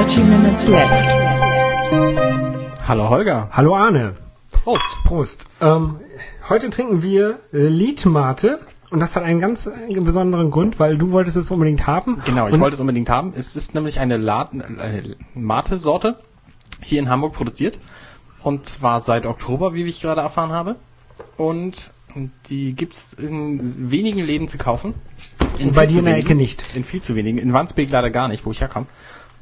30 minutes left. Hallo Holger. Hallo Arne. Prost. Prost. Ähm, heute trinken wir äh, Liedmate und das hat einen ganz äh, besonderen Grund, weil du wolltest es unbedingt haben. Genau, ich und wollte es unbedingt haben. Es ist nämlich eine, eine Mate-Sorte, hier in Hamburg produziert. Und zwar seit Oktober, wie ich gerade erfahren habe. Und die gibt's in wenigen Läden zu kaufen. Und bei dir in der wenigen. Ecke nicht. In viel zu wenigen. In Wandsbek leider gar nicht, wo ich herkomme.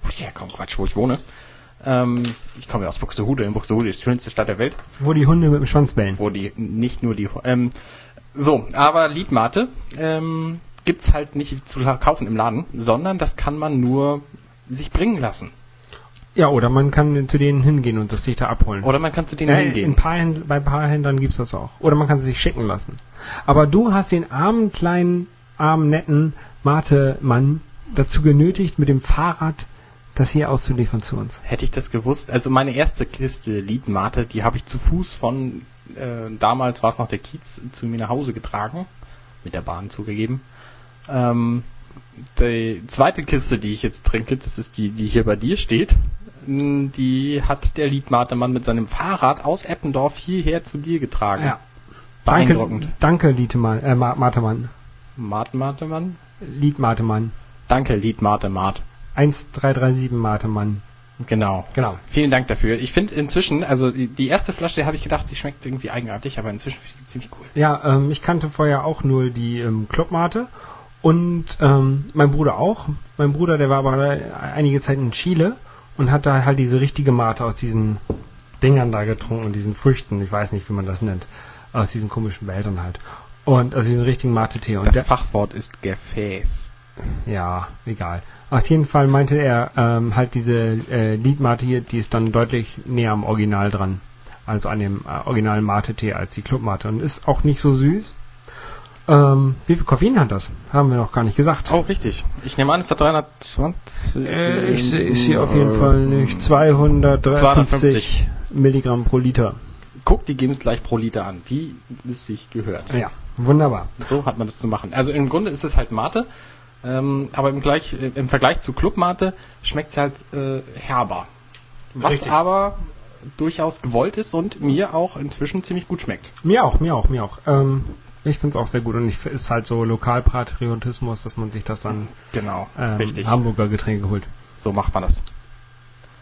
Wo ich herkomme, Quatsch, wo ich wohne. Ähm, ich komme ja aus Buxtehude. In Buxtehude ist die schönste Stadt der Welt. Wo die Hunde mit dem Schwanz bellen. wo die nicht nur die ähm, so, aber Liedmate ähm, gibt's halt nicht zu kaufen im Laden, sondern das kann man nur sich bringen lassen. Ja, oder man kann zu denen hingehen und das sich da abholen. Oder man kann zu denen Äh, in hingehen. paar bei ein paar Händlern gibt's das auch. Oder man kann sie sich schicken lassen. Aber du hast den armen, kleinen, armen, netten Mate-Mann dazu genötigt, mit dem Fahrrad das hier auszuliefern zu uns. Hätte ich das gewusst, also meine erste Kiste Liedmate, die habe ich zu Fuß von äh, damals war es noch der Kiez zu mir nach Hause getragen, mit der Bahn zugegeben. Ähm, die zweite Kiste, die ich jetzt trinke, das ist die, die hier bei dir steht. m, Die hat der Liedmatemann mit seinem Fahrrad aus Eppendorf hierher zu dir getragen. Ja. Beeindruckend. Danke, danke Lietemann, äh, Ma- Matemann. Matemann? Liedmatemann. Danke, Liedmatemat. 1337 Matemann. Genau. Genau. Vielen Dank dafür. Ich finde inzwischen, also die, die erste Flasche habe ich gedacht, die schmeckt irgendwie eigenartig, aber inzwischen finde ich die ziemlich cool. Ja, ähm, ich kannte vorher auch nur die ähm, Clubmate und ähm, mein Bruder auch. Mein Bruder, der war aber einige Zeit in Chile und hat da halt diese richtige Mate aus diesen Dingern da getrunken, diesen Früchten, ich weiß nicht, wie man das nennt, aus diesen komischen Behältern halt. Und aus diesen richtigen Mate-Tee. Und Das der, Fachwort ist Gefäß. Ja, egal. Auf jeden Fall meinte er ähm, halt diese äh, Liedmate hier, die ist dann deutlich näher am Original dran. Also an dem äh, originalen Mate-Tee als die Clubmate. Und ist auch nicht so süß. Ähm, wie viel Koffein hat das? Haben wir noch gar nicht gesagt. Oh, richtig. Ich nehme an, es hat 320. Äh, ich sehe auf jeden Fall nicht. 253 Milligramm pro Liter. Guck, die geben es gleich pro Liter an, wie es sich gehört. Ja, wunderbar. So hat man das zu machen. Also im Grunde ist es halt Mate, ähm, aber im, gleich, äh, im Vergleich zu Clubmate schmeckt es halt äh, herber. Was Richtig. aber durchaus gewollt ist und mir auch inzwischen ziemlich gut schmeckt. Mir auch, mir auch, mir auch. Ähm, ich finde es auch sehr gut und ich f- ist halt so Lokalpatriotismus, dass man sich das dann Genau, ähm. Hamburger Getränke holt. So macht man das.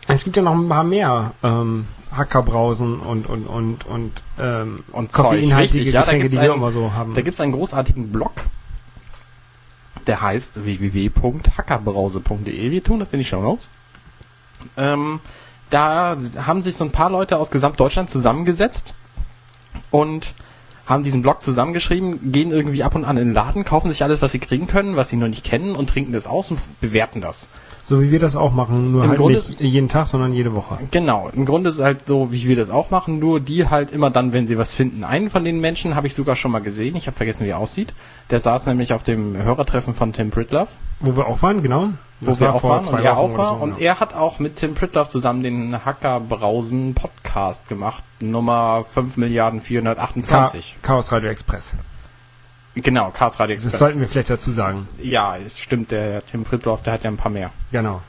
Es gibt ja noch ein paar mehr ähm, Hackerbrausen und und und und, ähm, Und Zeug, koffeinhaltige richtig. Ja, da Getränke, gibt's die wir immer so haben. Da gibt es einen großartigen Blog, der heißt www.hackerbrause.de. Wir tun das in die Show Notes. Ähm, da haben sich so ein paar Leute aus Gesamtdeutschland zusammengesetzt und haben diesen Blog zusammengeschrieben, gehen irgendwie ab und an in den Laden, kaufen sich alles, was sie kriegen können, was sie noch nicht kennen und trinken das aus und bewerten das. so wie wir das auch machen, nur Im halt Grunde- nicht jeden Tag, sondern jede Woche. Genau, im Grunde ist es halt so, wie wir das auch machen, nur die halt immer dann, wenn sie was finden. Einen von den Menschen habe ich sogar schon mal gesehen, ich habe vergessen, wie er aussieht. Der saß nämlich auf dem Hörertreffen von Tim Pritlove, Wo wir auch waren, genau. wo wir auch waren und er auch war. so, und ja. er hat auch mit Tim Pritlove zusammen den Hackerbrausen Podcast gemacht, Nummer 5 Milliarden 428. Cha Chaos Radio Express. Genau, Chaos Radio Das Express. sollten wir vielleicht dazu sagen. ja, es stimmt, der Tim Pritlove, der hat ja ein paar mehr. Genau.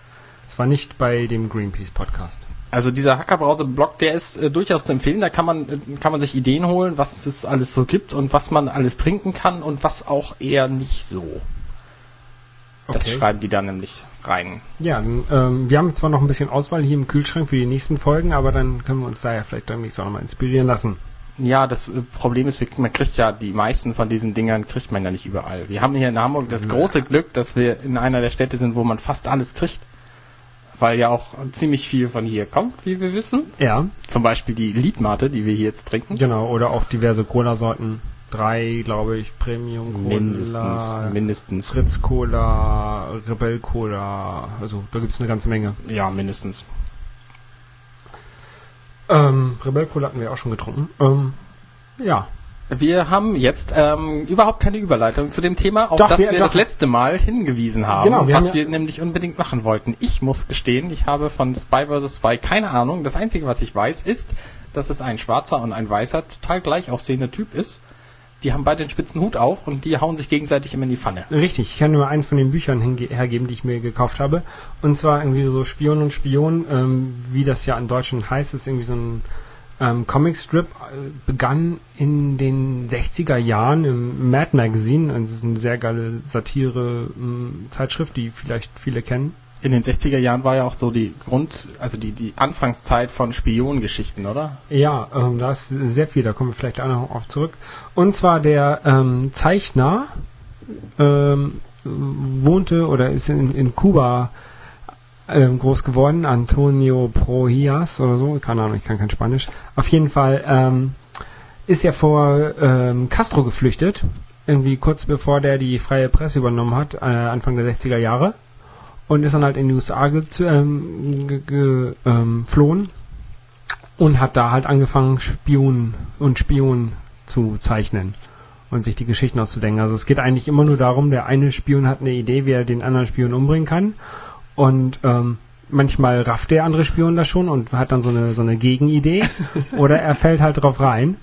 Es war nicht bei dem Greenpeace Podcast. Also dieser Hackerbrause-Blog, der ist äh, durchaus zu empfehlen. Da kann man, äh, kann man sich Ideen holen, was es alles so gibt und was man alles trinken kann und was auch eher nicht so. Das Okay. schreiben die da nämlich rein. Ja, dann, ähm, wir haben zwar noch ein bisschen Auswahl hier im Kühlschrank für die nächsten Folgen, aber dann können wir uns da ja vielleicht demnächst auch nochmal inspirieren lassen. Ja, das äh, Problem ist, man kriegt ja die meisten von diesen Dingern kriegt man ja nicht überall. Wir haben hier in Hamburg das große Glück, dass wir in einer der Städte sind, wo man fast alles kriegt. Weil ja auch ziemlich viel von hier kommt, wie wir wissen. Ja, Zum Beispiel die Liedmate, die wir hier jetzt trinken. genau. Oder auch diverse Cola-Sorten. Drei, glaube ich, Premium Cola. Mindestens, mindestens. Fritz Cola, Rebell Cola. Also da gibt's eine ganze Menge. Ja, mindestens. Ähm, Rebell Cola hatten wir auch schon getrunken. Ähm, ja. Wir haben jetzt ähm, überhaupt keine Überleitung zu dem Thema, auf Doch, das wir- wir, das letzte Mal hingewiesen haben, Genau, wir was haben ja- wir nämlich unbedingt machen wollten. Ich muss gestehen, ich habe von Spy vs. Spy keine Ahnung. Das Einzige, was ich weiß, ist, dass es ein schwarzer und ein weißer total gleich aussehender Typ ist, die haben beide den spitzen Hut auf und die hauen sich gegenseitig immer in die Pfanne. Richtig, ich kann nur eins von den Büchern hergeben, die ich mir gekauft habe. Und zwar irgendwie so Spion und Spion, ähm, wie das ja in Deutschland heißt, ist irgendwie so ein ähm, Comicstrip, äh, begann in den 60er Jahren im Mad Magazine. Das ist eine sehr geile Satire-Zeitschrift, die vielleicht viele kennen in den 60er Jahren war ja auch so die Grund, also die, die Anfangszeit von Spionengeschichten, oder? Ja, ähm, da ist sehr viel, da kommen wir vielleicht auch noch auf zurück. Und zwar der ähm, Zeichner ähm, wohnte oder ist in, in Kuba ähm, groß geworden, Antonio Prohias oder so, keine Ahnung, ich kann kein Spanisch. Auf jeden Fall ähm, ist er vor ähm, Castro geflüchtet, irgendwie kurz bevor der die freie Presse übernommen hat, äh, Anfang der 60er Jahre. Und ist dann halt in die USA ähm, geflohen ähm, und hat da halt angefangen, Spion und Spion zu zeichnen und sich die Geschichten auszudenken. Also es geht eigentlich immer nur darum, der eine Spion hat eine Idee, wie er den anderen Spion umbringen kann und ähm, manchmal rafft der andere Spion das schon und hat dann so eine so eine Gegenidee. Oder er fällt halt drauf rein.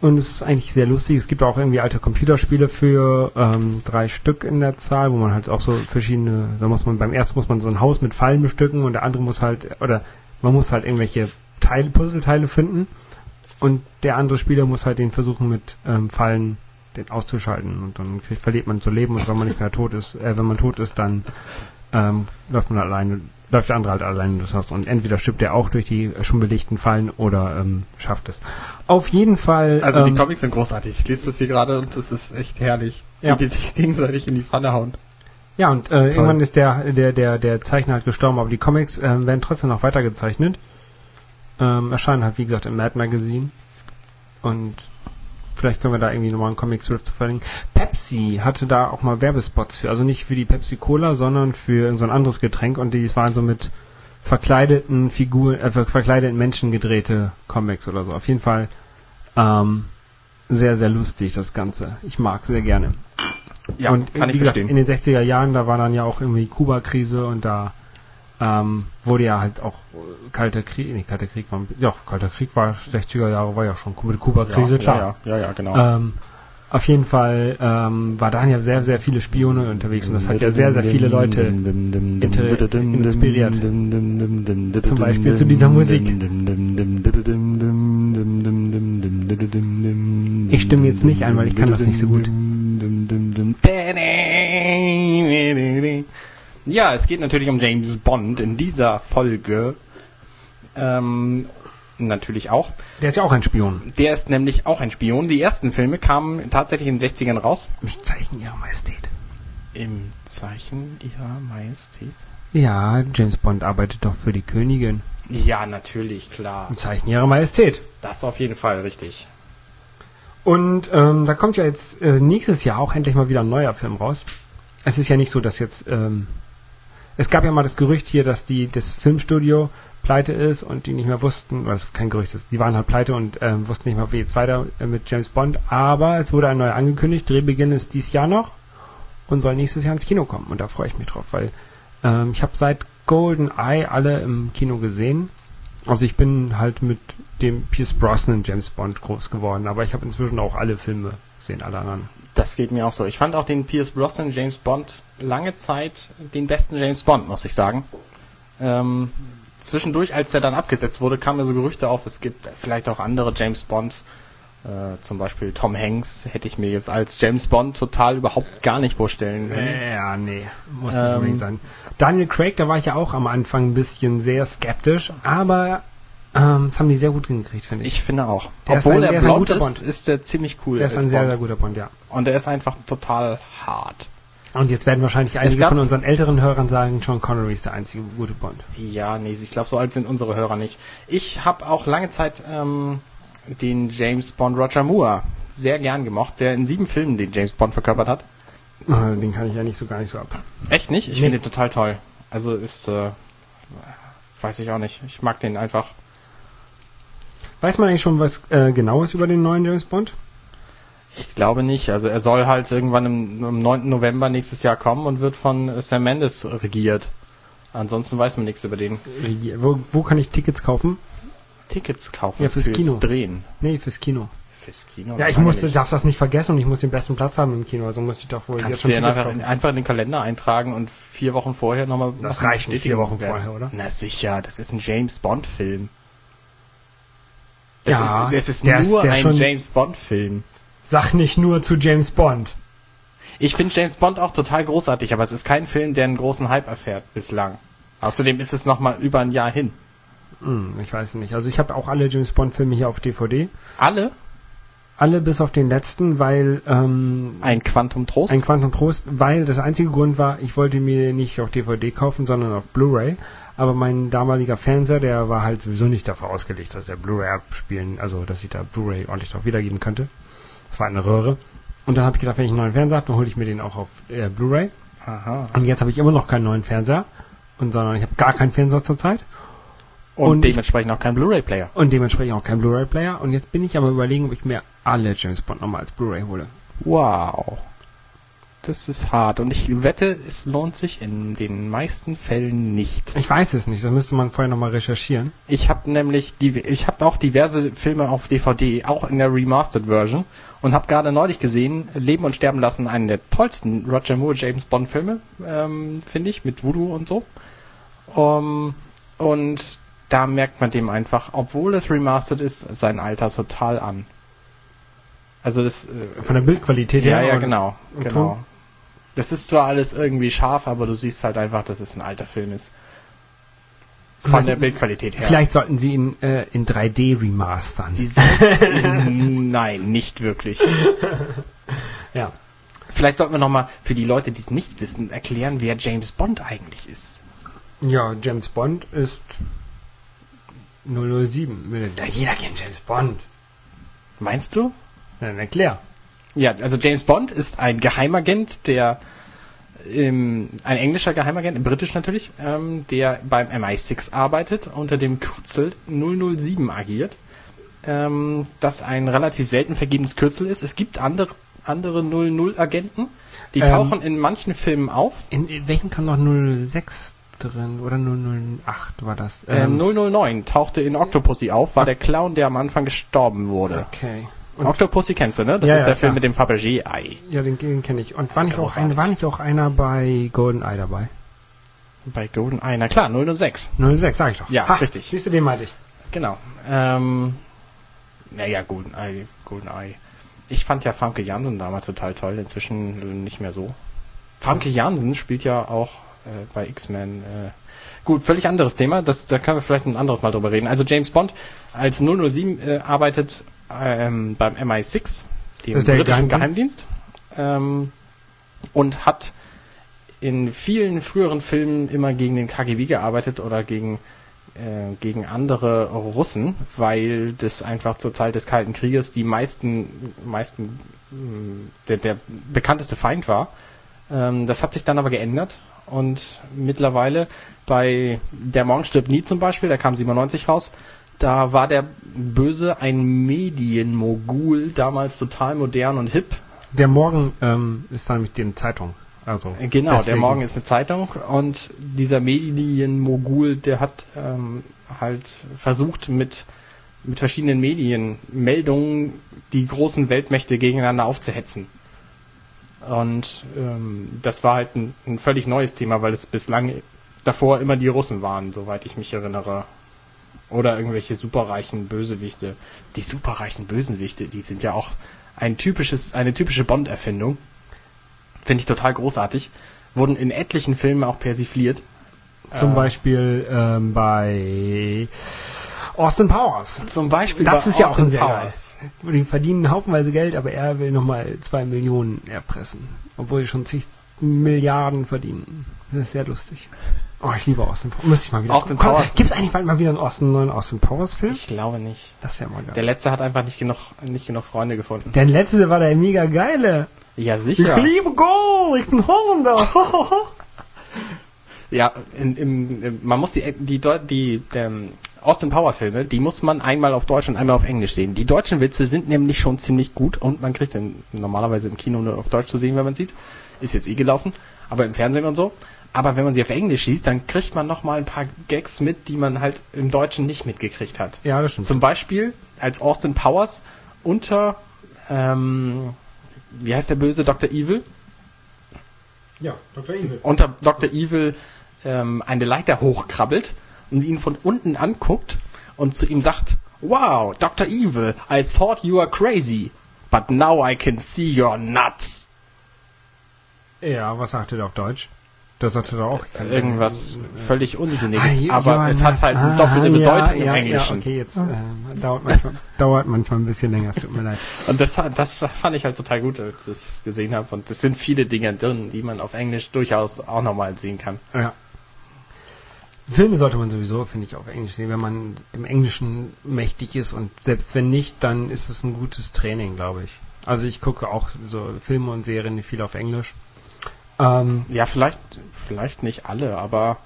Und es ist eigentlich sehr lustig. Es gibt auch irgendwie alte Computerspiele für ähm, drei Stück in der Zahl, wo man halt auch so verschiedene, da muss man beim ersten muss man so ein Haus mit Fallen bestücken und der andere muss halt, oder man muss halt irgendwelche Teile, Puzzleteile finden. Und der andere Spieler muss halt den versuchen mit ähm, Fallen den auszuschalten. Und dann verliert man zu leben. Und wenn man nicht mehr tot ist, äh, wenn man tot ist, dann ähm, läuft man alleine, läuft der andere halt alleine durchs Haus und entweder stirbt er auch durch die schon belegten Fallen oder ähm, schafft es. Auf jeden Fall. Also ähm, die Comics sind großartig. Ich lese das hier gerade und das ist echt herrlich, ja. wie die sich gegenseitig in die Pfanne hauen. Ja, und äh, irgendwann ist der, der, der, der Zeichner halt gestorben, aber die Comics äh, werden trotzdem noch weitergezeichnet. Ähm, erscheinen halt, wie gesagt, im Mad Magazine. Und Vielleicht können wir da irgendwie nochmal einen Comic Strip zu verlinken. Pepsi hatte da auch mal Werbespots für, also nicht für die Pepsi Cola, sondern für so ein anderes Getränk und die waren so mit verkleideten Figuren, äh, verkleideten Menschen gedrehte Comics oder so. Auf jeden Fall ähm, sehr, sehr lustig das Ganze. Ich mag sehr gerne. Ja, und kann wie ich gesagt, verstehen. in den 60er Jahren, da war dann ja auch irgendwie Kuba-Krise und da ähm, wurde ja halt auch äh, Kalter Krieg, nee, Kalter Krieg war, ja, Kalter Krieg war 60er Jahre, war ja schon mit Kuba-Krise, ja, klar. Ja, ja, ja, genau. Ähm, auf jeden Fall ähm, war da ja sehr, sehr viele Spione unterwegs und das hat ja sehr, sehr viele Leute inspiriert. Zum Beispiel zu dieser Musik. Ich stimme jetzt nicht ein, weil ich kann das nicht so gut. Ja, es geht natürlich um James Bond in dieser Folge. Ähm, natürlich auch. Der ist ja auch ein Spion. Der ist nämlich auch ein Spion. Die ersten Filme kamen tatsächlich in den 60ern raus. Im Zeichen ihrer Majestät. Im Zeichen ihrer Majestät? Ja, James Bond arbeitet doch für die Königin. Ja, natürlich, klar. Im Zeichen ihrer Majestät. Das auf jeden Fall richtig. Und ähm, da kommt ja jetzt äh, nächstes Jahr auch endlich mal wieder ein neuer Film raus. Es ist ja nicht so, dass jetzt ähm, es gab ja mal das Gerücht hier, dass die das Filmstudio pleite ist und die nicht mehr wussten, weil es kein Gerücht ist, die waren halt pleite und ähm, wussten nicht mehr, wie jetzt weiter äh, mit James Bond, aber es wurde ein neuer angekündigt, Drehbeginn ist dies Jahr noch und soll nächstes Jahr ins Kino kommen. Und da freue ich mich drauf, weil ähm, ich habe seit Golden Eye alle im Kino gesehen. Also ich bin halt mit dem Pierce Brosnan James Bond groß geworden, aber ich habe inzwischen auch alle Filme gesehen, alle anderen. Das geht mir auch so. Ich fand auch den Pierce Brosnan James Bond lange Zeit den besten James Bond, muss ich sagen. Ähm, zwischendurch, als der dann abgesetzt wurde, kamen mir so Gerüchte auf, es gibt vielleicht auch andere James Bonds. Äh, zum Beispiel Tom Hanks hätte ich mir jetzt als James Bond total überhaupt gar nicht vorstellen können. Ja, nee, muss nicht ähm, unbedingt sein. Daniel Craig, da war ich ja auch am Anfang ein bisschen sehr skeptisch, aber ähm, das haben die sehr gut hingekriegt, finde ich. Ich finde auch. Der Obwohl ist ein, er blond ist, Bond. ist der ziemlich cool. Der ist ein sehr, sehr guter Bond, ja. Und er ist einfach total hart. Und jetzt werden wahrscheinlich einige von unseren älteren Hörern sagen, John Connery ist der einzige gute Bond. Ja, nee, ich glaube, so alt sind unsere Hörer nicht. Ich habe auch lange Zeit ähm, den James Bond Roger Moore sehr gern gemocht, der in sieben Filmen den James Bond verkörpert hat. Äh, den kann ich ja nicht so gar nicht so ab. Echt nicht? Ich Nee. finde den total toll. Also ist, äh, weiß ich auch nicht. Ich mag den einfach. Weiß man eigentlich schon was äh, genaues über den neuen James Bond? Ich glaube nicht. Also er soll halt irgendwann im, am 9. November nächstes Jahr kommen und wird von Sam Mendes regiert. Ansonsten weiß man nichts über den. Wo, wo kann ich Tickets kaufen? Tickets kaufen Ja, fürs Kino. Drehen. Nee, fürs Kino. Fürs Kino? Ja, ich musste, darfst das nicht vergessen und ich muss den besten Platz haben im Kino, also muss ich doch wohl Kannst jetzt du dir Tickets einfach, einfach in den Kalender eintragen und vier Wochen vorher nochmal. Das reicht nicht, vier Wochen werden. vorher, oder? Na sicher, das ist ein James Bond Film. Das Ja, ist, das ist der ist- nur der ein schon- James Bond Film. Sag nicht nur zu James Bond. Ich finde James Bond auch total großartig, aber es ist kein Film, der einen großen Hype erfährt bislang. Außerdem ist es nochmal über ein Jahr hin. Hm, ich weiß nicht. Also ich habe auch alle James Bond Filme hier auf DVD. Alle? Alle bis auf den letzten, weil ähm, Ein Quantum Trost? ein Quantum Trost, weil das einzige Grund war, ich wollte mir nicht auf DVD kaufen, sondern auf Blu-ray. Aber mein damaliger Fernseher, der war halt sowieso nicht dafür ausgelegt, dass er Blu-ray abspielen, also dass ich da Blu-ray ordentlich drauf wiedergeben könnte. Das war eine Röhre. Und dann habe ich gedacht, wenn ich einen neuen Fernseher habe, dann hole ich mir den auch auf äh, Blu-ray. Aha. Und jetzt habe ich immer noch keinen neuen Fernseher, und sondern ich habe gar keinen Fernseher zurzeit. Und, Und ich- dementsprechend auch kein Blu-ray-Player. Und dementsprechend auch kein Blu-ray-Player. Und jetzt bin ich aber überlegen, ob ich mir alle James Bond nochmal als Blu-ray hole. Wow. Das ist hart. Und ich wette, es lohnt sich in den meisten Fällen nicht. Ich weiß es nicht, das müsste man vorher nochmal recherchieren. Ich habe nämlich die, ich habe auch diverse Filme auf DVD, auch in der Remastered Version, und habe gerade neulich gesehen, Leben und Sterben lassen, einen der tollsten Roger Moore James Bond Filme, ähm, finde ich, mit Voodoo und so. Um, und da merkt man dem einfach, obwohl es remastered ist, sein Alter total an. Also das äh, Von der Bildqualität ja, her. ja, und- genau, genau. Ton? Das ist zwar alles irgendwie scharf, aber du siehst halt einfach, dass es ein alter Film ist. Von Vielleicht- der Bildqualität her. Vielleicht sollten sie ihn äh, in 3D remastern. Sie sollten, nein, nicht wirklich. ja. Vielleicht sollten wir nochmal für die Leute, die es nicht wissen, erklären, wer James Bond eigentlich ist. ja, James Bond ist 007. Ja, jeder kennt James Bond. Meinst du? Dann erklär. Ja, also James Bond ist ein Geheimagent, der im, ein englischer Geheimagent, britisch natürlich, ähm, der beim MI6 arbeitet, unter dem Kürzel 007 agiert, ähm, das ein relativ selten vergebenes Kürzel ist. Es gibt andere, andere 00-Agenten, die Ähm. tauchen in manchen Filmen auf. In, in welchem kam noch 006 drin? Oder 008 war das? Ähm, 009 tauchte in Octopussy auf, war der Clown, der am Anfang gestorben wurde. Okay. Und, Octopussy kennst du, ne? Das Ja, ist ja, der Film klar. mit dem Fabergé-Ei. ja, den, den kenne ich. Und war nicht, auch ein, war nicht auch einer bei GoldenEye dabei? Bei GoldenEye, na klar, 006. 006, sag ich doch. Ja, richtig. Siehst du, den meinte ich. Genau. Ähm, naja, GoldenEye, GoldenEye. Ich fand ja Famke Jansen damals total toll, inzwischen nicht mehr so. Famke Jansen spielt ja auch bei X-Men. Äh, gut, völlig anderes Thema, das, da können wir vielleicht ein anderes Mal drüber reden. Also James Bond als 007 äh, arbeitet ähm, beim MI6, dem britischen Geheimdienst? Ähm, und hat in vielen früheren Filmen immer gegen den KGB gearbeitet oder gegen äh, gegen andere Russen, weil das einfach zur Zeit des Kalten Krieges die meisten, meisten mh, der, der bekannteste Feind war. Ähm, das hat sich dann aber geändert und mittlerweile bei Der Morgen stirbt nie zum Beispiel, der kam 97 raus, da war der Böse ein Medienmogul, damals total modern und hip, Der Morgen ähm, ist dann mit den Zeitung. Also Genau, der deswegen. Morgen ist eine Zeitung und dieser Medienmogul, der hat ähm, halt versucht mit mit verschiedenen Medien Meldungen die großen Weltmächte gegeneinander aufzuhetzen. Und ähm, das war halt ein, ein völlig neues Thema, weil es bislang davor immer die Russen waren, soweit ich mich erinnere. Oder irgendwelche superreichen Bösewichte. Die superreichen Bösewichte, die sind ja auch ein typisches, eine typische Bond-Erfindung. Finde ich total großartig. Wurden in etlichen Filmen auch persifliert. Zum Äh, Beispiel ähm, bei Austin Powers. Zum Beispiel Das bei ist ja auch Austin ein sehr Powers. Die verdienen haufenweise Geld, aber er will nochmal zwei Millionen erpressen. Obwohl sie schon zig Milliarden verdienen. Das ist sehr lustig. Oh, ich liebe Austin Powers. Müsste ich mal wieder Austin gucken. Powers. Gibt es eigentlich bald mal wieder einen, Austin, einen neuen Austin Powers Film? Ich glaube nicht. Das wäre mal geil. Der letzte hat einfach nicht genug, nicht genug Freunde gefunden. Der letzte war der mega geile. Ja, Ich sicher. liebe Gold, ich bin Holländer. Ja, in, im, man muss die, die, die ähm, Austin Power Filme, die muss man einmal auf Deutsch und einmal auf Englisch sehen. Die deutschen Witze sind nämlich schon ziemlich gut und man kriegt den normalerweise im Kino nur auf Deutsch zu sehen, wenn man sieht. Ist jetzt eh gelaufen, aber im Fernsehen und so. Aber wenn man sie auf Englisch sieht, dann kriegt man noch mal ein paar Gags mit, die man halt im Deutschen nicht mitgekriegt hat. ja, das stimmt. Zum Beispiel, als Austin Powers unter, ähm, wie heißt der böse, Dr. Evil? Ja, Dr. Evil. Unter Dr. Evil ähm, eine Leiter hochkrabbelt und ihn von unten anguckt und zu ihm sagt, Wow, Dr. Evil, I thought you were crazy, but now I can see your nuts. Ja, was sagt er da auf Deutsch? Das sagte er auch. Irgendwas völlig Unsinniges, Ah, you- aber es hat halt eine ah, doppelte ja, Bedeutung ja, im Englischen. Ja, okay, jetzt äh, dauert, manchmal, dauert manchmal ein bisschen länger, es tut mir leid. Und das, das fand ich halt total gut, als ich es gesehen habe. Und es sind viele Dinge drin, die man auf Englisch durchaus auch nochmal sehen kann. Ja. Filme sollte man sowieso, finde ich, auf Englisch sehen, wenn man im Englischen mächtig ist und selbst wenn nicht, dann ist es ein gutes Training, glaube ich. Also ich gucke auch so Filme und Serien viel auf Englisch. Ähm, Ja, vielleicht, vielleicht nicht alle, aber,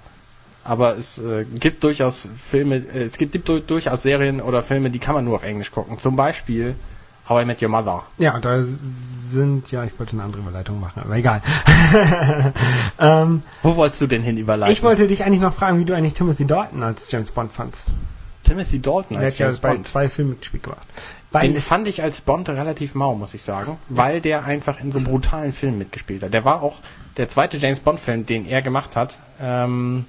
aber es äh, gibt durchaus Filme, äh, es gibt, gibt du- durchaus Serien oder Filme, die kann man nur auf Englisch gucken. Zum Beispiel How I Met Your Mother. ja, da sind, ja, ich wollte eine andere Überleitung machen, aber egal. ähm, Wo wolltest du denn hin überleiten? ich wollte dich eigentlich noch fragen, wie du eigentlich Timothy Dalton als James Bond fandst. Timothy Dalton als ja James bei Bond. zwei Filmen mitgespielt gemacht. Den fand ich als Bond relativ mau, muss ich sagen, weil der einfach in so brutalen Filmen mitgespielt hat. Der war auch der zweite James Bond Film, den er gemacht hat. Ähm,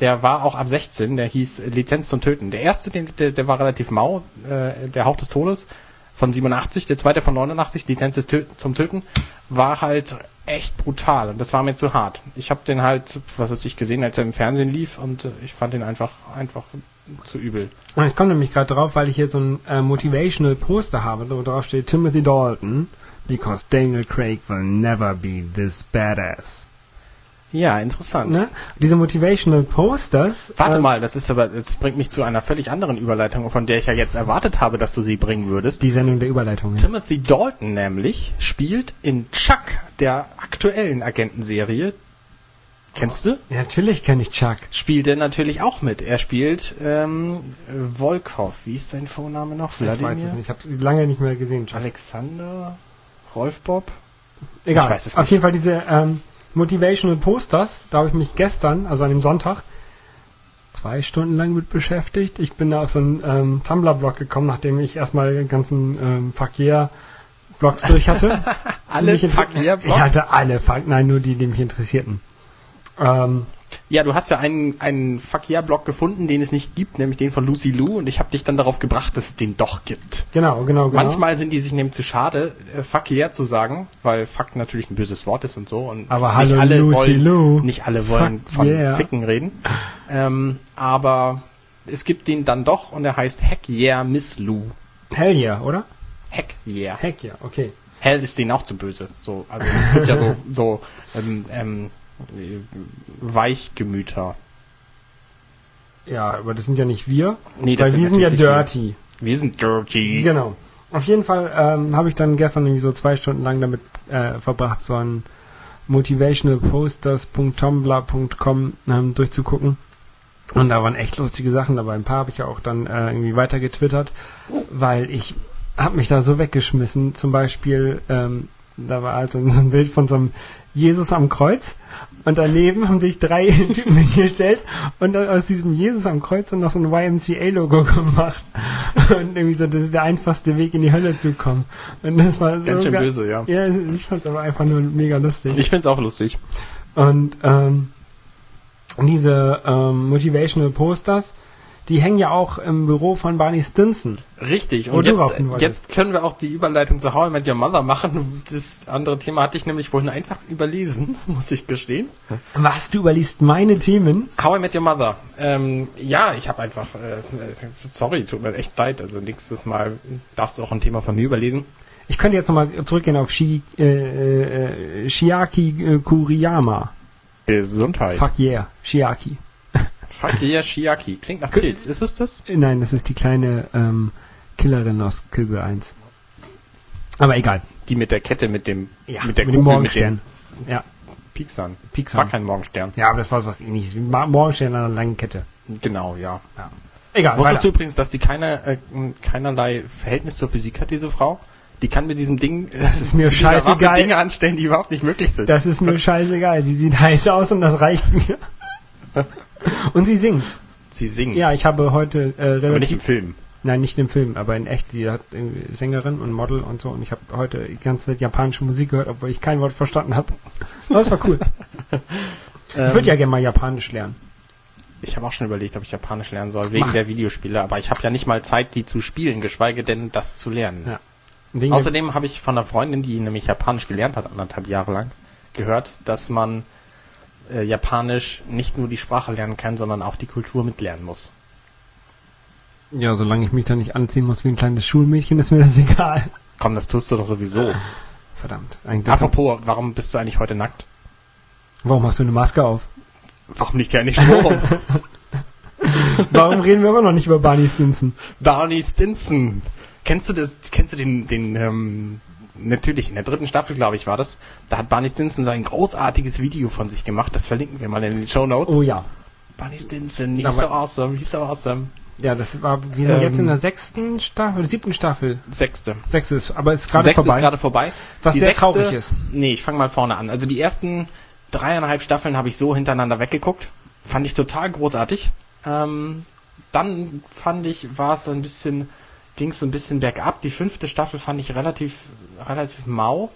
der war auch ab 16, der hieß Lizenz zum Töten. Der erste, den, der, der war relativ mau, äh, der Hauch des Todes von 87, der zweite von 89, Lizenz zum Töten, war halt echt brutal und das war mir zu hart. Ich habe den halt, was weiß ich, gesehen, als er im Fernsehen lief und äh, ich fand den einfach einfach zu übel. Ich komme nämlich gerade drauf, weil ich hier so ein äh, Motivational Poster habe, wo drauf steht Timothy Dalton, because Daniel Craig will never be this badass. Ja, interessant. Ne? Diese Motivational Posters. Warte ähm, mal, das ist aber, das bringt mich zu einer völlig anderen Überleitung, von der ich ja jetzt erwartet habe, dass du sie bringen würdest. Die Sendung der Überleitung. Ja. Timothy Dalton nämlich spielt in Chuck, der aktuellen Agentenserie. Kennst du? Ja, natürlich kenne ich Chuck. Spielt er natürlich auch mit. Er spielt ähm, Volkov. Wie ist sein Vorname noch? Ich weiß es nicht. Ich habe es lange nicht mehr gesehen. Chuck. Alexander? Rolf Bob? Egal. Ich weiß es Auf nicht. jeden Fall diese ähm, Motivational Posters, da habe ich mich gestern, also an dem Sonntag, zwei Stunden lang mit beschäftigt. Ich bin da auf so einen ähm, Tumblr-Blog gekommen, nachdem ich erstmal den ganzen ähm, Verkehr-Blogs durch hatte. Alle Verkehr-Blogs? Ich hatte alle, nein, nur die, die mich interessierten. Ähm, Ja, du hast ja einen, einen Verkehr-Blog gefunden, den es nicht gibt, nämlich den von Lucy Lou, und ich habe dich dann darauf gebracht, dass es den doch gibt. genau, genau, genau. Manchmal sind die sich nämlich zu schade, äh, Verkehr zu sagen, weil Fuck natürlich ein böses Wort ist und so. Und Aber nicht hallo, alle Lucy wollen, Lou. Nicht alle wollen Fuck von yeah. Ficken reden. Ähm, aber es gibt den dann doch und er heißt Heck Yeah Miss Lou. Hell yeah, oder? Heck Yeah. Heck yeah, okay. Hell ist denen auch zu böse. So, also es gibt ja so, so ähm, ähm, äh, Weichgemüter. Ja, aber das sind ja nicht wir. Nee, das weil sind wir sind ja natürlich wir. dirty. Wir sind dirty. Genau. Auf jeden Fall ähm, habe ich dann gestern irgendwie so zwei Stunden lang damit äh, verbracht, so ein motivationalposters.tumblr.com ähm, durchzugucken. Und da waren echt lustige Sachen dabei. Ein paar habe ich ja auch dann äh, irgendwie weiter getwittert, weil ich habe mich da so weggeschmissen. Zum Beispiel, ähm, da war also so ein Bild von so einem Jesus am Kreuz und daneben haben sich drei Typen hingestellt und aus diesem Jesus am Kreuz dann noch so ein YMCA-Logo gemacht. Und irgendwie so, das ist der einfachste Weg in die Hölle zu kommen. Und das war so Ganz schön böse, ja. Ja, ich fand es aber einfach nur mega lustig. Ich find's auch lustig. Und ähm, diese ähm, Motivational Posters, die hängen ja auch im Büro von Barney Stinson. Richtig. Und jetzt, jetzt können wir auch die Überleitung zu How I Met Your Mother machen. Das andere Thema hatte ich nämlich vorhin einfach überlesen, muss ich gestehen. Was, du überliest meine Themen? How I Met Your Mother. Ähm, ja, ich habe einfach, äh, sorry, tut mir echt leid. Also nächstes Mal darfst du auch ein Thema von mir überlesen. Ich könnte jetzt nochmal zurückgehen auf Shi, äh, äh, Shiaki äh, Kuriyama. Gesundheit. Fuck yeah, Shiaki. Yeah, Shiaki. Klingt nach Pilz. Ist es das? Äh, Nein, das ist die kleine ähm, Killerin aus Kill Bill 1. Aber egal. Die mit der Kette, mit dem, Ja, mit der mit dem Kugel, Morgenstern. Ja, mit dem Pieksan. Pieksan. War kein Morgenstern. ja, aber das war was ähnliches. Morgenstern an einer langen Kette. Genau, ja. Egal, Wusstest weiter. du übrigens, dass die keine, äh, keinerlei Verhältnis zur Physik hat, diese Frau? Die kann mit diesem Ding, das ist mir scheißegal. Dinge anstellen, die überhaupt nicht möglich sind. Das ist mir scheißegal. Sie sieht heiß aus und das reicht mir. Und sie singt. Sie singt. Ja, ich habe heute äh, aber nicht im relativ. Film. Nein, nicht im Film, aber in echt. Sie hat Sängerin und Model und so. Und ich habe heute die ganze Zeit japanische Musik gehört, obwohl ich kein Wort verstanden habe. Das war cool. ich würde ja gerne mal Japanisch lernen. Ich habe auch schon überlegt, ob ich Japanisch lernen soll, wegen Mach. der Videospiele, aber ich habe ja nicht mal Zeit, die zu spielen, geschweige denn das zu lernen. Ja. Außerdem habe ich von einer Freundin, die nämlich Japanisch gelernt hat, anderthalb Jahre lang, gehört, dass man äh, Japanisch nicht nur die Sprache lernen kann, sondern auch die Kultur mitlernen muss. ja, solange ich mich da nicht anziehen muss wie ein kleines Schulmädchen, ist mir das egal. Komm, das tust du doch sowieso. Verdammt. Apropos, warum bist du eigentlich heute nackt? Warum hast du eine Maske auf? Warum nicht ja nicht Schnurrum? Warum reden wir immer noch nicht über Barney Stinson? Barney Stinson. Kennst du das, kennst du den, den, ähm, natürlich in der dritten Staffel, glaube ich, war das. Da hat Barney Stinson so ein großartiges Video von sich gemacht. Das verlinken wir mal in den Show Notes. Oh ja. Barney Stinson, he's so awesome, he's so awesome. Ja, das war, wir sind Ähm, jetzt in der sechsten Staffel, oder siebten Staffel. Sechste. Sechste ist, aber ist gerade Sechste vorbei. ist gerade vorbei. Was sehr traurig ist. Nee, ich fange mal vorne an. Also die ersten dreieinhalb Staffeln habe ich so hintereinander weggeguckt. Fand ich total großartig. Ähm, dann fand ich, war es so ein bisschen, ging es so ein bisschen bergab. Die fünfte Staffel fand ich relativ, relativ mau.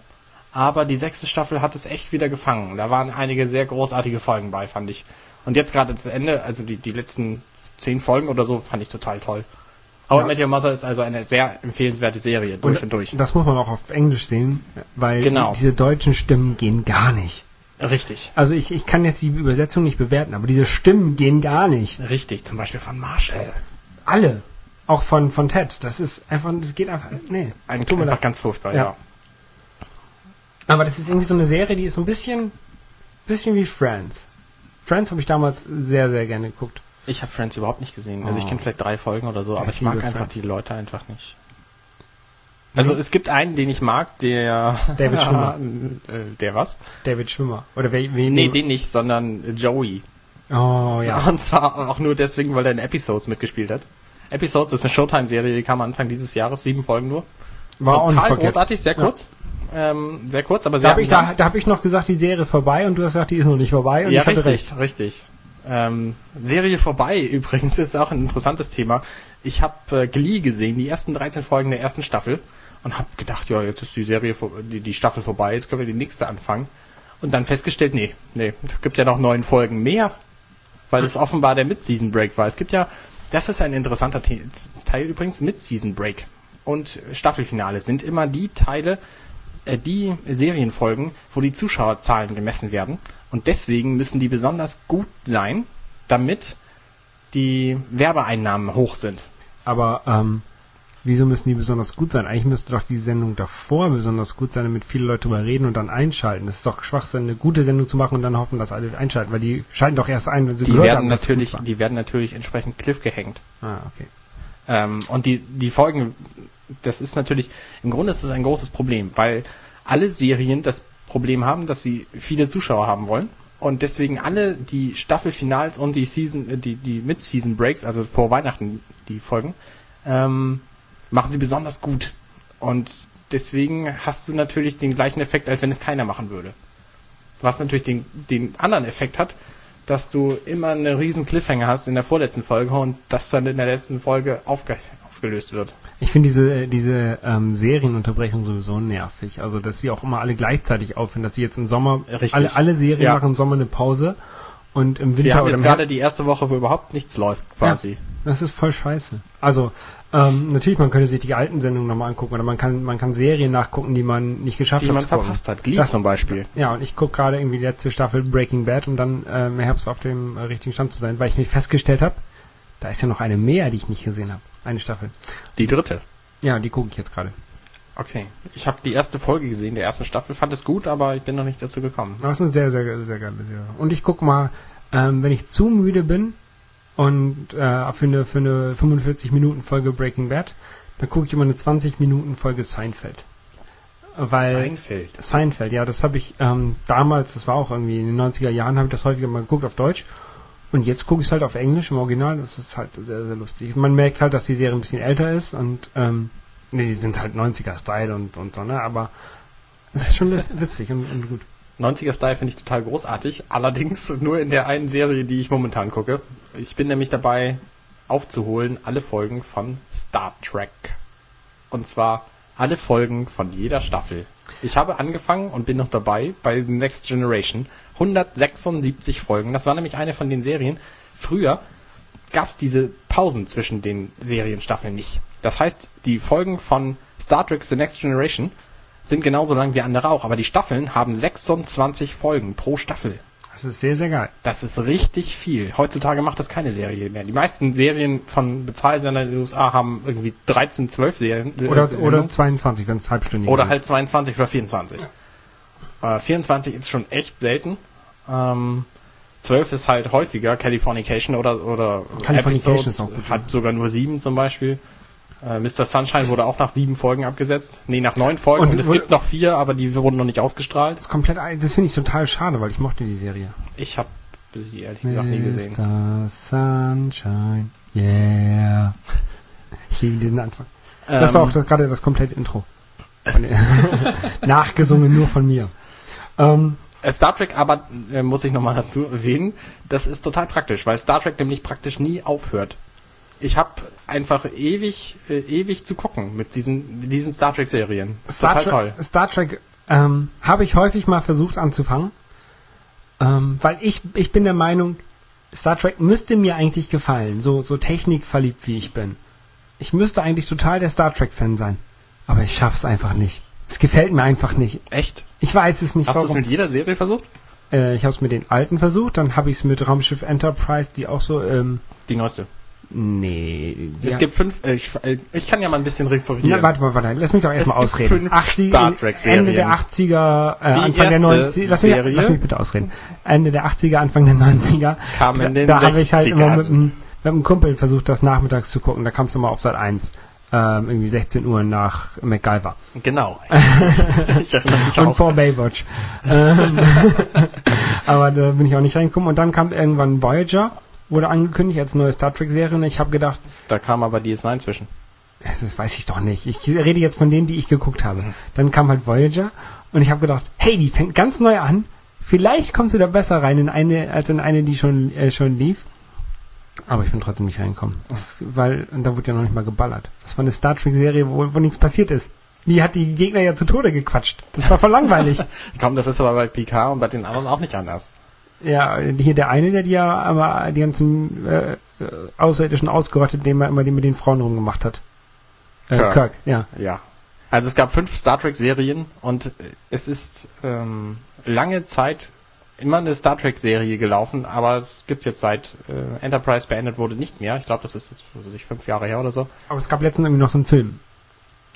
Aber die sechste Staffel hat es echt wieder gefangen. Da waren einige sehr großartige Folgen bei, fand ich. Und jetzt gerade das Ende, also die, die letzten zehn Folgen oder so, fand ich total toll. How I Ja. Met Your Mother ist also eine sehr empfehlenswerte Serie, durch und, durch. Das muss man auch auf Englisch sehen, weil Genau. die, diese deutschen Stimmen gehen gar nicht. Richtig. Also ich, ich kann jetzt die Übersetzung nicht bewerten, aber diese Stimmen gehen gar nicht. Richtig, zum Beispiel von Marshall. Alle. Auch von, von Ted. Das ist einfach, das geht einfach, nee. Ein, Tut mir einfach ganz furchtbar, Ja. ja. Aber das ist irgendwie so eine Serie, die ist so ein bisschen, bisschen wie Friends. Friends habe ich damals sehr, sehr gerne geguckt. Ich habe Friends überhaupt nicht gesehen. Also ich Oh. kenne vielleicht drei Folgen oder so, aber ich ich mag einfach Friends. die Leute einfach nicht. Also es gibt einen, den ich mag, der... David Schwimmer. äh, der was? David Schwimmer. Oder wer, wen? Nee, den nicht, sondern Joey. Oh, ja. Und zwar auch nur deswegen, weil er in Episodes mitgespielt hat. Episodes ist eine Showtime-Serie, die kam Anfang dieses Jahres, sieben Folgen nur. War auch nicht Total verkehrt. großartig, sehr Ja. kurz. Ähm, sehr kurz, aber Da sehr habe ich, da, da hab ich noch gesagt, die Serie ist vorbei und du hast gesagt, die ist noch nicht vorbei und ja, ich hatte richtig, recht. richtig. Ähm, Serie vorbei übrigens ist auch ein interessantes Thema. Ich habe äh, Glee gesehen, die ersten 13 Folgen der ersten Staffel und habe gedacht, ja, jetzt ist die Serie die, die Staffel vorbei, jetzt können wir die nächste anfangen. Und dann festgestellt, nee, nee, es gibt ja noch neun Folgen mehr, weil es offenbar der Mid-Season Break war. Es gibt ja, das ist ein interessanter Te Teil übrigens, Mid-Season Break und Staffelfinale sind immer die Teile, äh, die Serienfolgen, wo die Zuschauerzahlen gemessen werden. Und deswegen müssen die besonders gut sein, damit die Werbeeinnahmen hoch sind. Aber ähm, wieso müssen die besonders gut sein? Eigentlich müsste doch die Sendung davor besonders gut sein, damit viele Leute drüber reden und dann einschalten. Das ist doch Schwachsinn, eine gute Sendung zu machen und dann hoffen, dass alle einschalten, weil die schalten doch erst ein, wenn sie Die gehört werden haben, natürlich, die werden natürlich entsprechend cliff gehängt. Ah, okay. Ähm, und die, die Folgen, das ist natürlich, im Grunde ist es ein großes Problem, weil alle Serien das Problem haben, dass sie viele Zuschauer haben wollen. Und deswegen alle die Staffelfinals und die Season, die, die Mid-Season Breaks, also vor Weihnachten die Folgen, ähm, machen sie besonders gut. Und deswegen hast du natürlich den gleichen Effekt, als wenn es keiner machen würde. Was natürlich den, den anderen Effekt hat, dass du immer eine riesen Cliffhanger hast in der vorletzten Folge und das dann in der letzten Folge aufge aufgelöst wird. Ich finde diese, diese ähm, Serienunterbrechung sowieso nervig. Also, dass sie auch immer alle gleichzeitig aufhören, dass sie jetzt im Sommer, Richtig. alle, alle Serien Ja. machen im Sommer eine Pause und im Winter Sie haben jetzt gerade die erste Woche, wo überhaupt nichts läuft, quasi. Das ist voll scheiße. Also, ähm, natürlich, man könnte sich die alten Sendungen nochmal angucken oder man kann, man kann Serien nachgucken, die man nicht geschafft Die hat. man zu gucken. verpasst hat. Glee Das- zum Beispiel. Ja, und ich gucke gerade irgendwie die letzte Staffel Breaking Bad, um dann äh, im Herbst auf dem äh, richtigen Stand zu sein, weil ich nicht festgestellt habe, da ist ja noch eine mehr, die ich nicht gesehen habe. Eine Staffel. Die dritte. Ja, die gucke ich jetzt gerade. Okay. Ich habe die erste Folge gesehen, der ersten Staffel, fand es gut, aber ich bin noch nicht dazu gekommen. Das ist eine sehr, sehr, sehr geile Serie. Und ich gucke mal, ähm, wenn ich zu müde bin und äh, für eine, für eine 45 Minuten Folge Breaking Bad, dann gucke ich immer eine 20 Minuten Folge Seinfeld. Weil Seinfeld. Seinfeld, ja, das habe ich ähm, damals, das war auch irgendwie in den 90er Jahren, habe ich das häufiger mal geguckt auf Deutsch. Und jetzt gucke ich es halt auf Englisch im Original. Das ist halt sehr, sehr lustig. Man merkt halt, dass die Serie ein bisschen älter ist und ähm, nee, die sind halt 90er-Style und, und so, ne? Aber es ist schon witzig und, und gut. 90er Style finde ich total großartig, allerdings nur in der einen Serie, die ich momentan gucke. Ich bin nämlich dabei, aufzuholen alle Folgen von Star Trek. Und zwar alle Folgen von jeder Staffel. Ich habe angefangen und bin noch dabei bei Next Generation. 176 Folgen. Das war nämlich eine von den Serien. Früher gab es diese Pausen zwischen den Serienstaffeln nicht. Das heißt, die Folgen von Star Trek The Next Generation sind genauso lang wie andere auch, aber die Staffeln haben 26 Folgen pro Staffel. Das ist sehr, sehr geil. Das ist richtig viel. Heutzutage macht das keine Serie mehr. Die meisten Serien von Bezahlsendern in den USA haben irgendwie 13, 12 Serien. äh, Oder, Sendungen. oder 22, wenn es halbstündig Oder sind. halt 22 oder 24. Äh, 24 ist schon echt selten. Ähm, 12 ist halt häufiger. Californication oder, oder Californication Episodes ist auch gut, hat sogar nur sieben zum Beispiel. Äh, Mr. Sunshine wurde auch nach sieben Folgen abgesetzt. Nee, nach neun Folgen. Und Und, es gibt noch vier, aber die wurden noch nicht ausgestrahlt. Das komplett, das finde ich total schade, weil ich mochte die Serie. Ich habe sie ehrlich gesagt nie gesehen. Mr. Sunshine, yeah. Ich liebe diesen Anfang. Das war Ähm, auch gerade das komplette Intro. Nachgesungen nur von mir. Ähm, Äh, Star Trek aber, äh, muss ich nochmal dazu erwähnen, das ist total praktisch, weil Star Trek nämlich praktisch nie aufhört. Ich habe einfach ewig, äh, ewig zu gucken mit diesen, mit diesen Star Trek Serien. Star, total toll. Trek, Star Trek ähm, habe ich häufig mal versucht anzufangen, ähm, weil ich, ich bin der Meinung, Star Trek müsste mir eigentlich gefallen, so, so technikverliebt wie ich bin. Ich müsste eigentlich total der Star Trek-Fan sein. Aber ich schaff's einfach nicht. Es gefällt mir einfach nicht. Echt? Ich weiß es nicht Hast du es mit jeder Serie versucht? Äh, ich habe es mit den alten versucht, dann habe ich es mit Raumschiff Enterprise, die auch so, ähm, Die neueste. Nee. Es gibt fünf, äh, ich, äh, ich kann ja mal ein bisschen referieren. Na, warte, warte, warte, lass mich doch erstmal Es gibt ausreden. fünf 80, Star Trek-Serien. Ende der 80er, äh, Anfang der erste 90er, lass mich, lass mich bitte ausreden. Ende der 80er, Anfang der 90er. Kam in den da habe ich halt 60ern. immer mit einem, mit einem Kumpel versucht, das nachmittags zu gucken. Da kamst du mal auf Sat 1. Ähm, irgendwie 16 Uhr nach MacGyver. Genau. ich erinnere mich Und auch. vor Baywatch. ähm, aber da bin ich auch nicht reingekommen. Und dann kam irgendwann Voyager, wurde angekündigt als neue Star Trek-Serie. Und ich habe gedacht, Da kam aber DS9 zwischen. das weiß ich doch nicht. Ich rede jetzt von denen, die ich geguckt habe. Dann kam halt Voyager und ich habe gedacht, hey, die fängt ganz neu an. Vielleicht kommst du da besser rein in eine, als in eine, die schon, äh, schon lief. Aber ich bin trotzdem nicht reingekommen. Das, weil, und da wurde ja noch nicht mal geballert. Das war eine Star Trek-Serie, wo, wo nichts passiert ist. Die hat die Gegner ja zu Tode gequatscht. Das war voll langweilig. Komm, das ist aber bei PK und bei den anderen auch nicht anders. Ja, hier der eine, der die ja aber die ganzen äh, Außerirdischen ausgerottet, indem er immer die mit den Frauen rumgemacht hat. Äh, Kirk. Kirk, ja. Ja. Also es gab fünf Star Trek Serien und es ist ähm, lange Zeit immer eine Star Trek Serie gelaufen, aber es gibt jetzt seit äh, Enterprise beendet wurde nicht mehr. Ich glaube, das ist jetzt ich, fünf Jahre her oder so. Aber es gab letztens irgendwie noch so einen Film.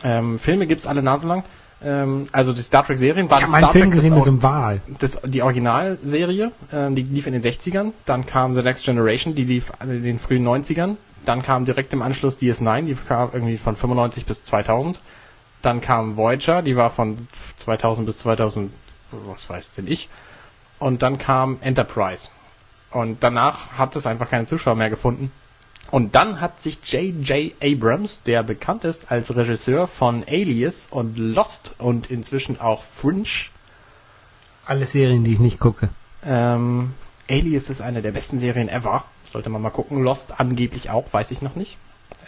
Ähm, Filme gibt's alle naselang. Ähm, also die Star Trek Serien waren Ich Star Film Trek gesehen mit das, so einem Wal. das, die Originalserie, ähm, die lief in den 60ern. Dann kam The Next Generation, die lief in den frühen 90ern. Dann kam direkt im Anschluss DS9, die kam irgendwie von 95 bis 2000. Dann kam Voyager, die war von 2000 bis 2000, was weiß denn ich. Und dann kam Enterprise. Und danach hat es einfach keine Zuschauer mehr gefunden. Und dann hat sich J.J. Abrams, der bekannt ist als Regisseur von Alias und Lost und inzwischen auch Fringe, Alle Serien, die ich nicht gucke. ähm, Alias ist eine der besten Serien ever. Sollte man mal gucken. Lost angeblich auch, weiß ich noch nicht.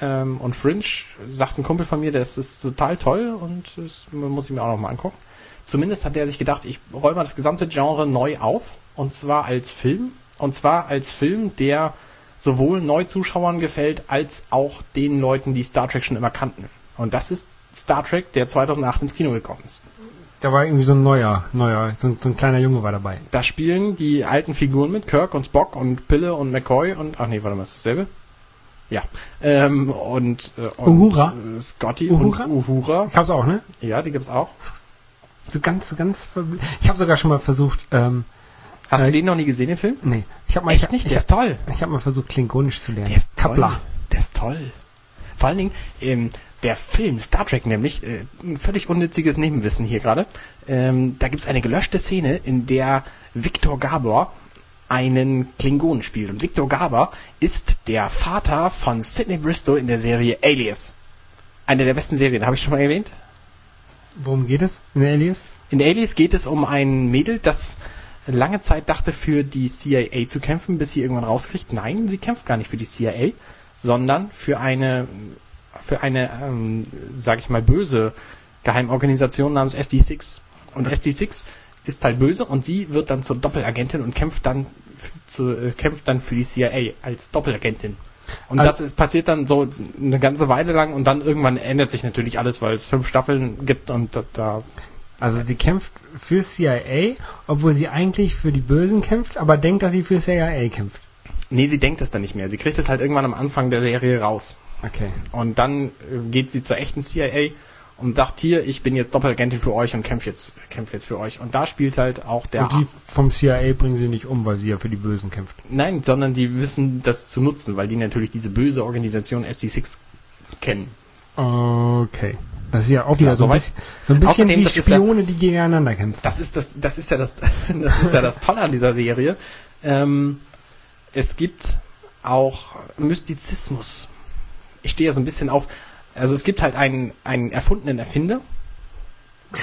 Ähm, und Fringe sagt ein Kumpel von mir, das ist total toll und das muss ich mir auch noch mal angucken. Zumindest hat er sich gedacht, ich räume mal das gesamte Genre neu auf. Und zwar als Film. Und zwar als Film, der sowohl Neuzuschauern gefällt, als auch den Leuten, die Star Trek schon immer kannten. Und das ist Star Trek, der 2008 ins Kino gekommen ist. Da war irgendwie so ein neuer, neuer, so ein, so ein kleiner Junge war dabei. Da spielen die alten Figuren mit, Kirk und Spock und Pille und McCoy und, ach nee, warte mal, ist dasselbe? Ja. Ähm, und, äh, und Uhura? Scotty Uhura? und Uhura. Hab's auch, ne? Ja, die gibt's auch. So ganz, ganz Ich habe sogar schon mal versucht, ähm, Hast Äh, du den noch nie gesehen, den Film? nee, ich habe mal, Echt ich, nicht? ich, Der ist toll. ich habe mal versucht, Klingonisch zu lernen. Der ist toll. Der ist toll. Vor allen Dingen, ähm, der Film Star Trek nämlich, äh, ein völlig unnütziges Nebenwissen hier gerade, ähm, da gibt's eine gelöschte Szene, in der Victor Gabor einen Klingonen spielt. Und Victor Gabor ist der Vater von Sidney Bristow in der Serie Alias. Eine der besten Serien, habe ich schon mal erwähnt. Worum geht es in Alias? In Alias geht es um ein Mädel, das lange Zeit dachte, für die CIA zu kämpfen, bis sie irgendwann rauskriegt, nein, sie kämpft gar nicht für die CIA, sondern für eine, für eine, ähm, sag ich mal, böse Geheimorganisation namens SD6. Und SD6 ist halt böse und sie wird dann zur Doppelagentin und kämpft dann zu, äh, kämpft dann für die CIA als Doppelagentin. Und Also- das passiert dann so eine ganze Weile lang und dann irgendwann ändert sich natürlich alles, weil es fünf Staffeln gibt und da, da Also sie kämpft für CIA, obwohl sie eigentlich für die Bösen kämpft, aber denkt, dass sie für CIA kämpft. nee, sie denkt es dann nicht mehr. Sie kriegt es halt irgendwann am Anfang der Serie raus. Okay. Und dann äh, geht sie zur echten CIA und sagt hier, ich bin jetzt Doppelagentin für euch und kämpfe jetzt, kämpfe jetzt für euch. Und da spielt halt auch der Und die vom CIA bringen sie nicht um, weil sie ja für die Bösen kämpft. Nein, sondern die wissen das zu nutzen, weil die natürlich diese böse Organisation SD6 kennen. Okay. Das ist ja auch wieder Ja, so, ein bisschen, so ein bisschen wie ist ja- Spione, die gegeneinander kämpfen. Das ist das, das ist ja das, das ist ja das Tolle an dieser Serie. Ähm, es gibt auch Mystizismus. Ich stehe ja so ein bisschen auf, also es gibt halt einen, einen erfundenen Erfinder.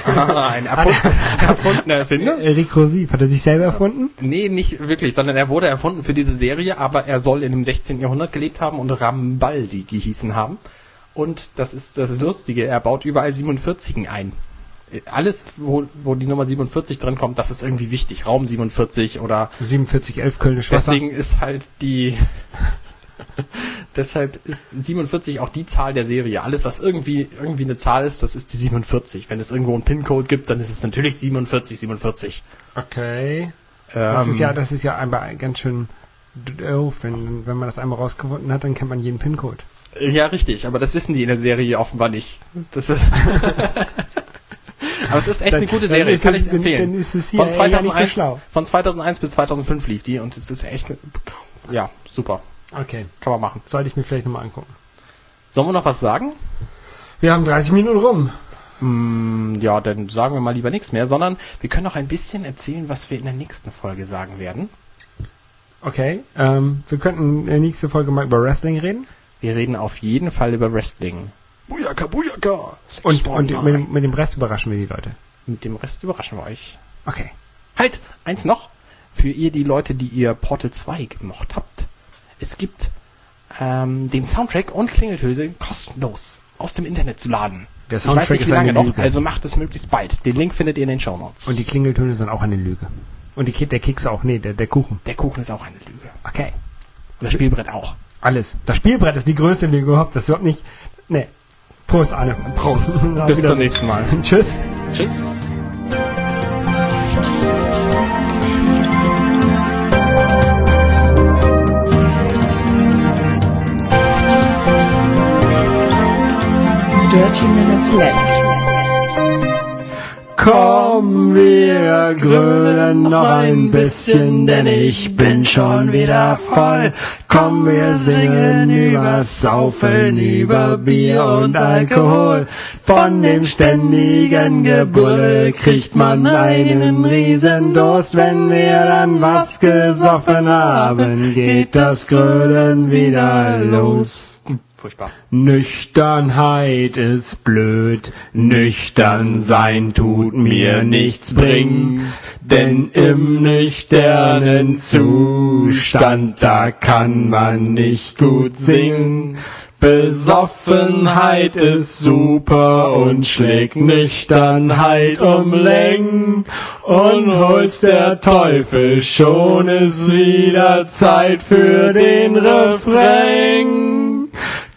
Ah, ein erfund, erfundener Erfinder. Eric Rosiv, hat er sich selber erfunden? Nee, nicht wirklich, sondern er wurde erfunden für diese Serie, aber er soll in dem 16. Jahrhundert gelebt haben und Rambaldi gehießen haben. Und das ist das Lustige, er baut überall 47 ein. Alles, wo, wo die Nummer 47 drin kommt, das ist irgendwie wichtig. Raum 47 oder 4711 Kölnisch Wasser. deswegen ist halt die deshalb ist 47 auch die Zahl der Serie. Alles, was irgendwie irgendwie eine Zahl ist, das ist die 47. Wenn es irgendwo einen PIN-Code gibt, dann ist es natürlich 47, 47. Okay. Das Ähm, ist ja, das ist ja einmal ganz schön doof. Wenn, wenn man das einmal rausgefunden hat, dann kennt man jeden PIN-Code. Ja, richtig, aber das wissen die in der Serie offenbar nicht. Das ist aber es ist echt eine gute Serie, ist kann ich empfehlen. Dann ist es hier Von ja nicht so 2001, schlau. von 2001 bis 2005 lief die und es ist echt, ja, super. Okay. Kann man machen. Sollte ich mir vielleicht nochmal angucken. Sollen wir noch was sagen? Wir haben 30 Minuten rum. Mm, ja, dann sagen wir mal lieber nichts mehr, sondern wir können noch ein bisschen erzählen, was wir in der nächsten Folge sagen werden. Okay. Ähm, wir könnten in der nächsten Folge mal über Wrestling reden. Wir reden auf jeden Fall über Wrestling. Bujaka, Bujaka! Und, und mit, dem, mit dem Rest überraschen wir die Leute. mit dem Rest überraschen wir euch. Okay. Halt, eins noch. Für ihr, die Leute, die ihr Portal 2 gemocht habt. Es gibt ähm, den Soundtrack und Klingeltöse kostenlos aus dem Internet zu laden. Der ich weiß Soundtrack nicht, ist wie lange eine noch, Lüge. also macht es möglichst bald. Den Link findet ihr in den Show Notes. Und die Klingeltöne sind auch eine Lüge. Und die, der Keks auch. Nee, der, der Kuchen. Der Kuchen ist auch eine Lüge. Okay. Und das Spielbrett auch. Alles. Das Spielbrett ist die größte Lüge überhaupt. Das ist überhaupt nicht... Nee. Prost, Arne. Prost. Bis zum nächsten Mal. Tschüss. Tschüss. Dirty Minutes Left. Komm, wir grölen noch ein bisschen, denn ich bin schon wieder voll. Komm, wir singen über Saufen, über Bier und Alkohol. Von dem ständigen Gebulle kriegt man einen Riesendurst. Wenn wir dann was gesoffen haben, geht das Grölen wieder los. Furchtbar. Nüchternheit ist blöd, nüchtern sein tut mir nichts bringen, denn im nüchternen Zustand, da kann man nicht gut singen. Besoffenheit ist super und schlägt Nüchternheit um Längen und holt's der Teufel schon ist wieder Zeit für den Refrain.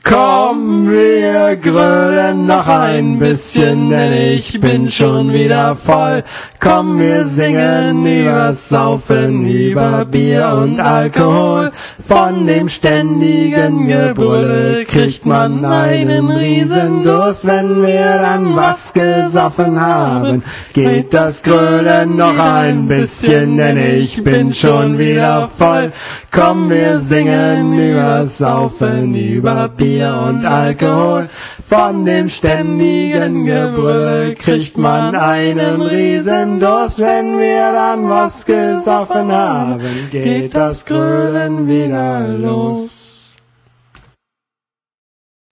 Komm, wir grölen noch ein bisschen, denn ich bin schon wieder voll. Komm, wir singen über Saufen, über Bier und Alkohol. Von dem ständigen Gebrülle kriegt man einen Riesendurst. Wenn wir dann was gesoffen haben, geht das Grölen noch ein bisschen, denn ich bin schon wieder voll. Komm, wir singen über Saufen, über Bier und Alkohol. Von dem ständigen Gebrülle kriegt man einen Riesendurst. Wenn wir dann was gesoffen haben, geht das Grölen wieder los.